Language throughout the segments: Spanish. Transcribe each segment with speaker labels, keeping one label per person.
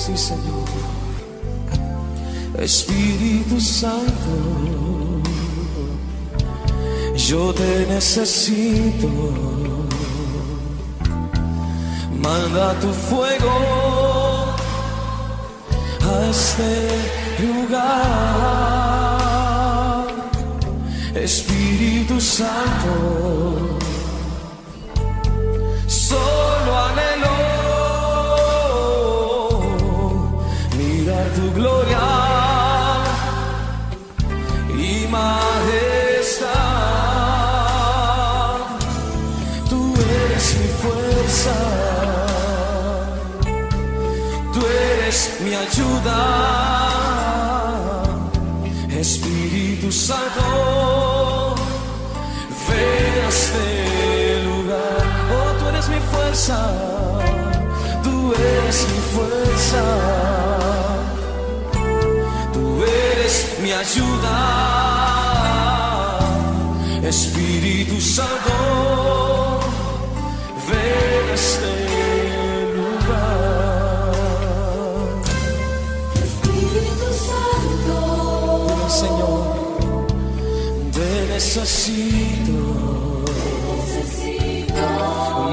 Speaker 1: sí Señor. Espíritu Santo, yo te necesito. Manda tu fuego a este lugar. Espíritu Santo, tu gloria y majestad. Tú eres mi fuerza, tú eres mi ayuda. Espíritu Santo, ven a este lugar. Oh, tú eres mi fuerza, tú eres mi fuerza, mi ayuda. Espíritu Santo, ven a este lugar.
Speaker 2: Espíritu Santo,
Speaker 1: Señor, te necesito.
Speaker 2: necesito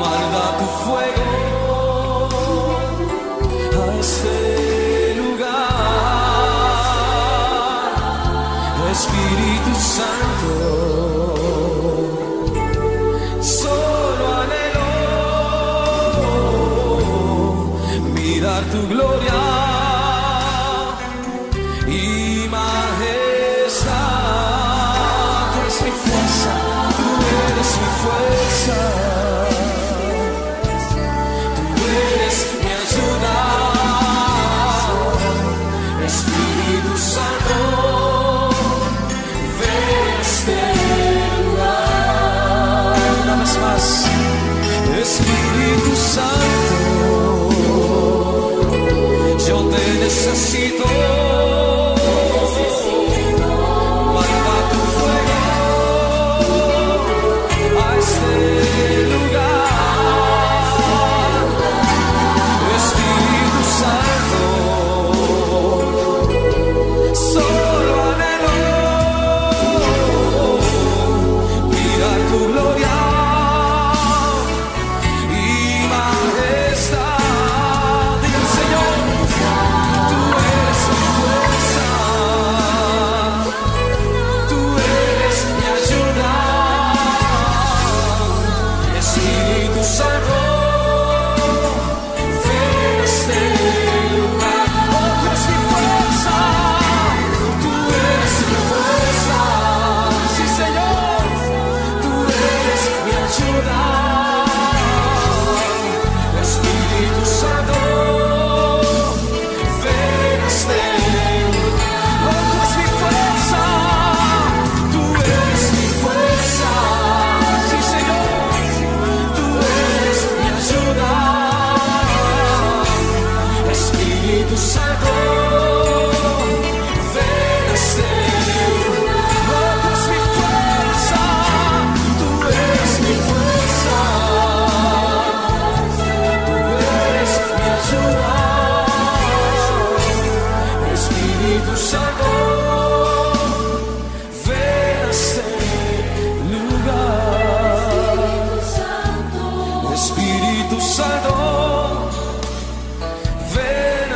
Speaker 1: Manda tu fuego a este Espíritu Santo, solo anhelo mirar tu gloria necesito.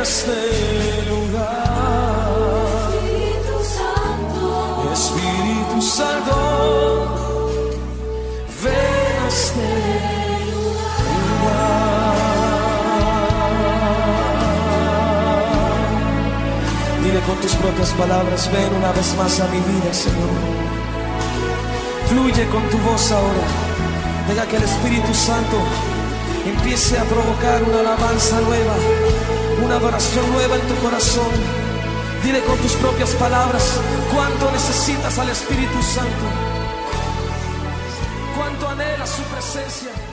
Speaker 1: Este lugar.
Speaker 2: Espíritu Santo,
Speaker 1: Espíritu Santo, ven a este lugar. Dile con tus propias palabras, ven una vez más a mi vida, Señor. Fluye con tu voz ahora. Deja que el Espíritu Santo empiece a provocar una alabanza nueva, una adoración nueva en tu corazón. Dile con tus propias palabras cuánto necesitas al Espíritu Santo, cuánto anhelas su presencia.